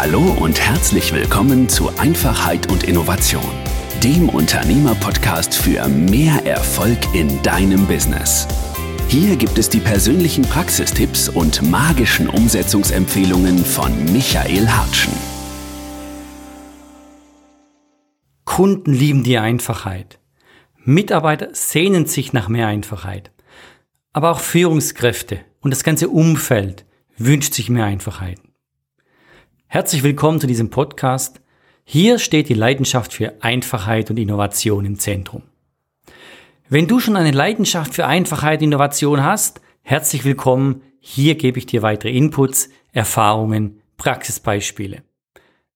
Hallo und herzlich willkommen zu Einfachheit und Innovation, dem Unternehmerpodcast für mehr Erfolg in deinem Business. Hier gibt es die persönlichen Praxistipps und magischen Umsetzungsempfehlungen von Michael Hartschen. Kunden lieben die Einfachheit. Mitarbeiter sehnen sich nach mehr Einfachheit. Aber auch Führungskräfte und das ganze Umfeld wünscht sich mehr Einfachheit. Herzlich willkommen zu diesem Podcast. Hier steht die Leidenschaft für Einfachheit und Innovation im Zentrum. Wenn du schon eine Leidenschaft für Einfachheit und Innovation hast, herzlich willkommen. Hier gebe ich dir weitere Inputs, Erfahrungen, Praxisbeispiele.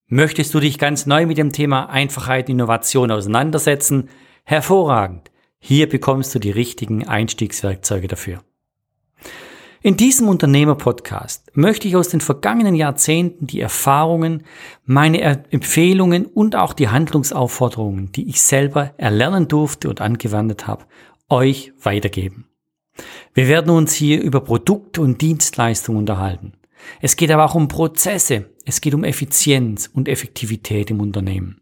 Möchtest du dich ganz neu mit dem Thema Einfachheit und Innovation auseinandersetzen? Hervorragend. Hier bekommst du die richtigen Einstiegswerkzeuge dafür. In diesem Unternehmer-Podcast möchte ich aus den vergangenen Jahrzehnten die Erfahrungen, meine Empfehlungen und auch die Handlungsaufforderungen, die ich selber erlernen durfte und angewendet habe, euch weitergeben. Wir werden uns hier über Produkte und Dienstleistungen unterhalten. Es geht aber auch um Prozesse, es geht um Effizienz und Effektivität im Unternehmen.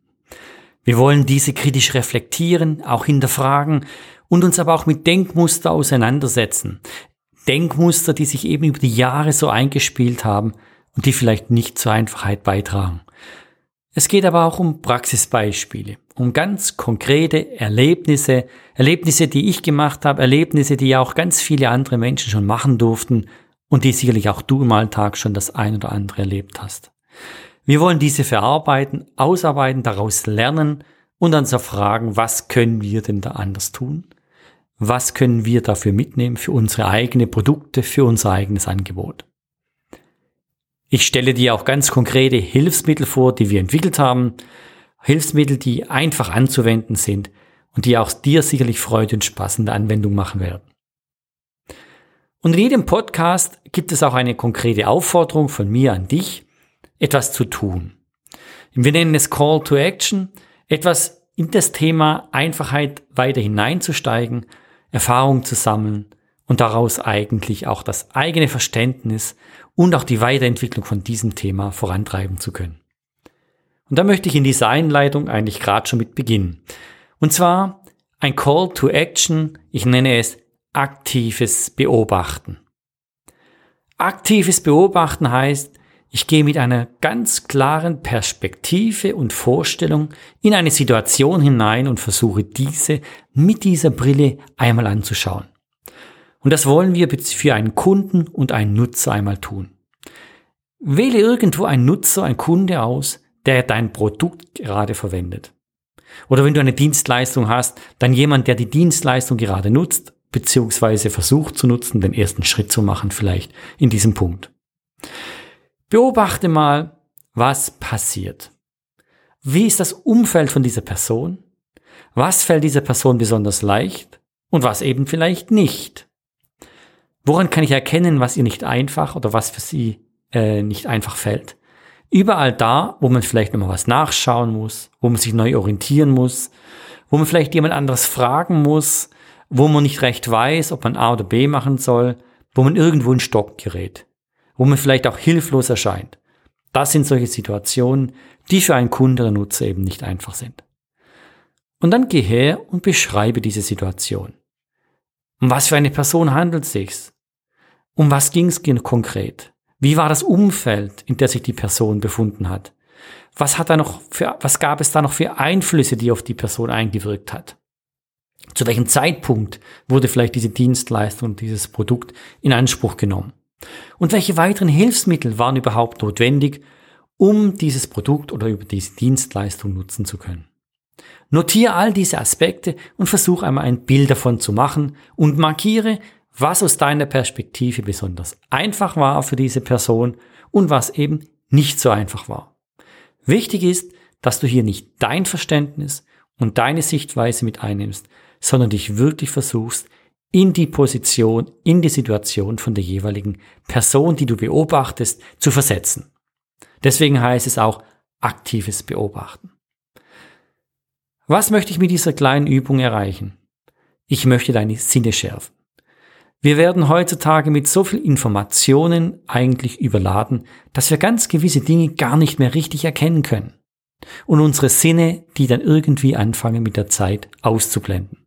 Wir wollen diese kritisch reflektieren, auch hinterfragen und uns aber auch mit Denkmuster auseinandersetzen. Denkmuster, die sich eben über die Jahre so eingespielt haben und die vielleicht nicht zur Einfachheit beitragen. Es geht aber auch um Praxisbeispiele, um ganz konkrete Erlebnisse, Erlebnisse, die ich gemacht habe, Erlebnisse, die ja auch ganz viele andere Menschen schon machen durften und die sicherlich auch du im Alltag schon das ein oder andere erlebt hast. Wir wollen diese verarbeiten, ausarbeiten, daraus lernen und dann so fragen, was können wir denn da anders tun? Was können wir dafür mitnehmen für unsere eigenen Produkte, für unser eigenes Angebot. Ich stelle dir auch ganz konkrete Hilfsmittel vor, die wir entwickelt haben. Hilfsmittel, die einfach anzuwenden sind und die auch dir sicherlich Freude und Spaß in der Anwendung machen werden. Und in jedem Podcast gibt es auch eine konkrete Aufforderung von mir an dich, etwas zu tun. Wir nennen es Call to Action, etwas in das Thema Einfachheit weiter hineinzusteigen Erfahrung zu sammeln und daraus eigentlich auch das eigene Verständnis und auch die Weiterentwicklung von diesem Thema vorantreiben zu können. Und da möchte ich in dieser Einleitung eigentlich gerade schon mit beginnen. Und zwar ein Call to Action, ich nenne es aktives Beobachten. Aktives Beobachten heißt, ich gehe mit einer ganz klaren Perspektive und Vorstellung in eine Situation hinein und versuche diese mit dieser Brille einmal anzuschauen. Und das wollen wir für einen Kunden und einen Nutzer einmal tun. Wähle irgendwo einen Nutzer, einen Kunde aus, der dein Produkt gerade verwendet. Oder wenn du eine Dienstleistung hast, dann jemand, der die Dienstleistung gerade nutzt, beziehungsweise versucht zu nutzen, den ersten Schritt zu machen vielleicht in diesem Punkt. Beobachte mal, was passiert. Wie ist das Umfeld von dieser Person? Was fällt dieser Person besonders leicht und was eben vielleicht nicht? Woran kann ich erkennen, was ihr nicht einfach oder was für sie äh, nicht einfach fällt? Überall da, wo man vielleicht nochmal was nachschauen muss, wo man sich neu orientieren muss, wo man vielleicht jemand anderes fragen muss, wo man nicht recht weiß, ob man A oder B machen soll, wo man irgendwo in Stock gerät wo man vielleicht auch hilflos erscheint. Das sind solche Situationen, die für einen Kunde oder Nutzer eben nicht einfach sind. Und dann geh her und beschreibe diese Situation. Um was für eine Person handelt es sich? Um was ging es konkret? Wie war das Umfeld, in der sich die Person befunden hat? Was hat da noch für, was gab es da noch für Einflüsse, die auf die Person eingewirkt hat? Zu welchem Zeitpunkt wurde vielleicht diese Dienstleistung, dieses Produkt in Anspruch genommen? Und welche weiteren Hilfsmittel waren überhaupt notwendig, um dieses Produkt oder über diese Dienstleistung nutzen zu können? Notiere all diese Aspekte und versuche einmal ein Bild davon zu machen und markiere, was aus deiner Perspektive besonders einfach war für diese Person und was eben nicht so einfach war. Wichtig ist, dass du hier nicht dein Verständnis und deine Sichtweise mit einnimmst, sondern dich wirklich versuchst, in die Position, in die Situation von der jeweiligen Person, die du beobachtest, zu versetzen. Deswegen heißt es auch aktives Beobachten. Was möchte ich mit dieser kleinen Übung erreichen? Ich möchte deine Sinne schärfen. Wir werden heutzutage mit so viel Informationen eigentlich überladen, dass wir ganz gewisse Dinge gar nicht mehr richtig erkennen können. Und unsere Sinne, die dann irgendwie anfangen mit der Zeit auszublenden.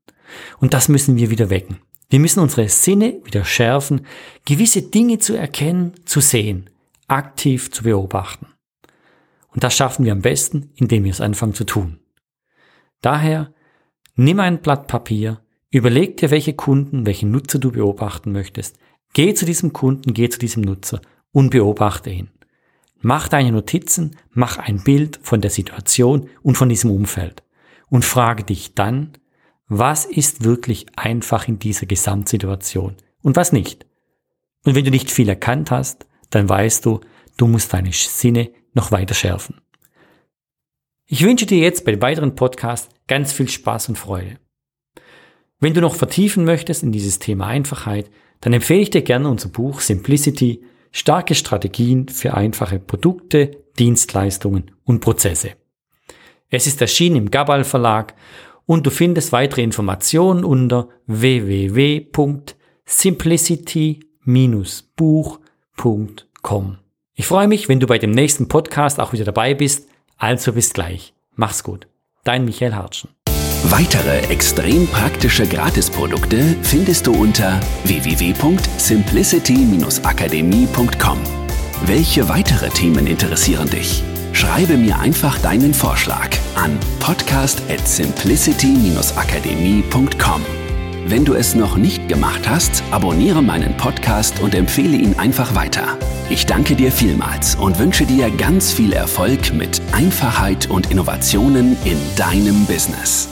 Und das müssen wir wieder wecken. Wir müssen unsere Sinne wieder schärfen, gewisse Dinge zu erkennen, zu sehen, aktiv zu beobachten. Und das schaffen wir am besten, indem wir es anfangen zu tun. Daher nimm ein Blatt Papier, Überleg dir, welche Kunden, welchen Nutzer du beobachten möchtest. Geh zu diesem Kunden, geh zu diesem Nutzer und beobachte ihn. Mach deine Notizen, mach ein Bild von der Situation und von diesem Umfeld und frage dich dann, was ist wirklich einfach in dieser Gesamtsituation und was nicht. Und wenn du nicht viel erkannt hast, dann weißt du, du musst deine Sinne noch weiter schärfen. Ich wünsche dir jetzt bei dem weiteren Podcast ganz viel Spaß und Freude. Wenn du noch vertiefen möchtest in dieses Thema Einfachheit, dann empfehle ich dir gerne unser Buch Simplicity, starke Strategien für einfache Produkte, Dienstleistungen und Prozesse. Es ist erschienen im Gabal Verlag und du findest weitere Informationen unter www.simplicity-buch.com. Ich freue mich, wenn du bei dem nächsten Podcast auch wieder dabei bist. Also bis gleich. Mach's gut. Dein Michael Hartschen. Weitere extrem praktische Gratisprodukte findest du unter www.simplicity-akademie.com. Welche weitere Themen interessieren dich? Schreibe mir einfach deinen Vorschlag an podcast at simplicity-akademie.com. Wenn du es noch nicht gemacht hast, abonniere meinen Podcast und empfehle ihn einfach weiter. Ich danke dir vielmals und wünsche dir ganz viel Erfolg mit Einfachheit und Innovationen in deinem Business.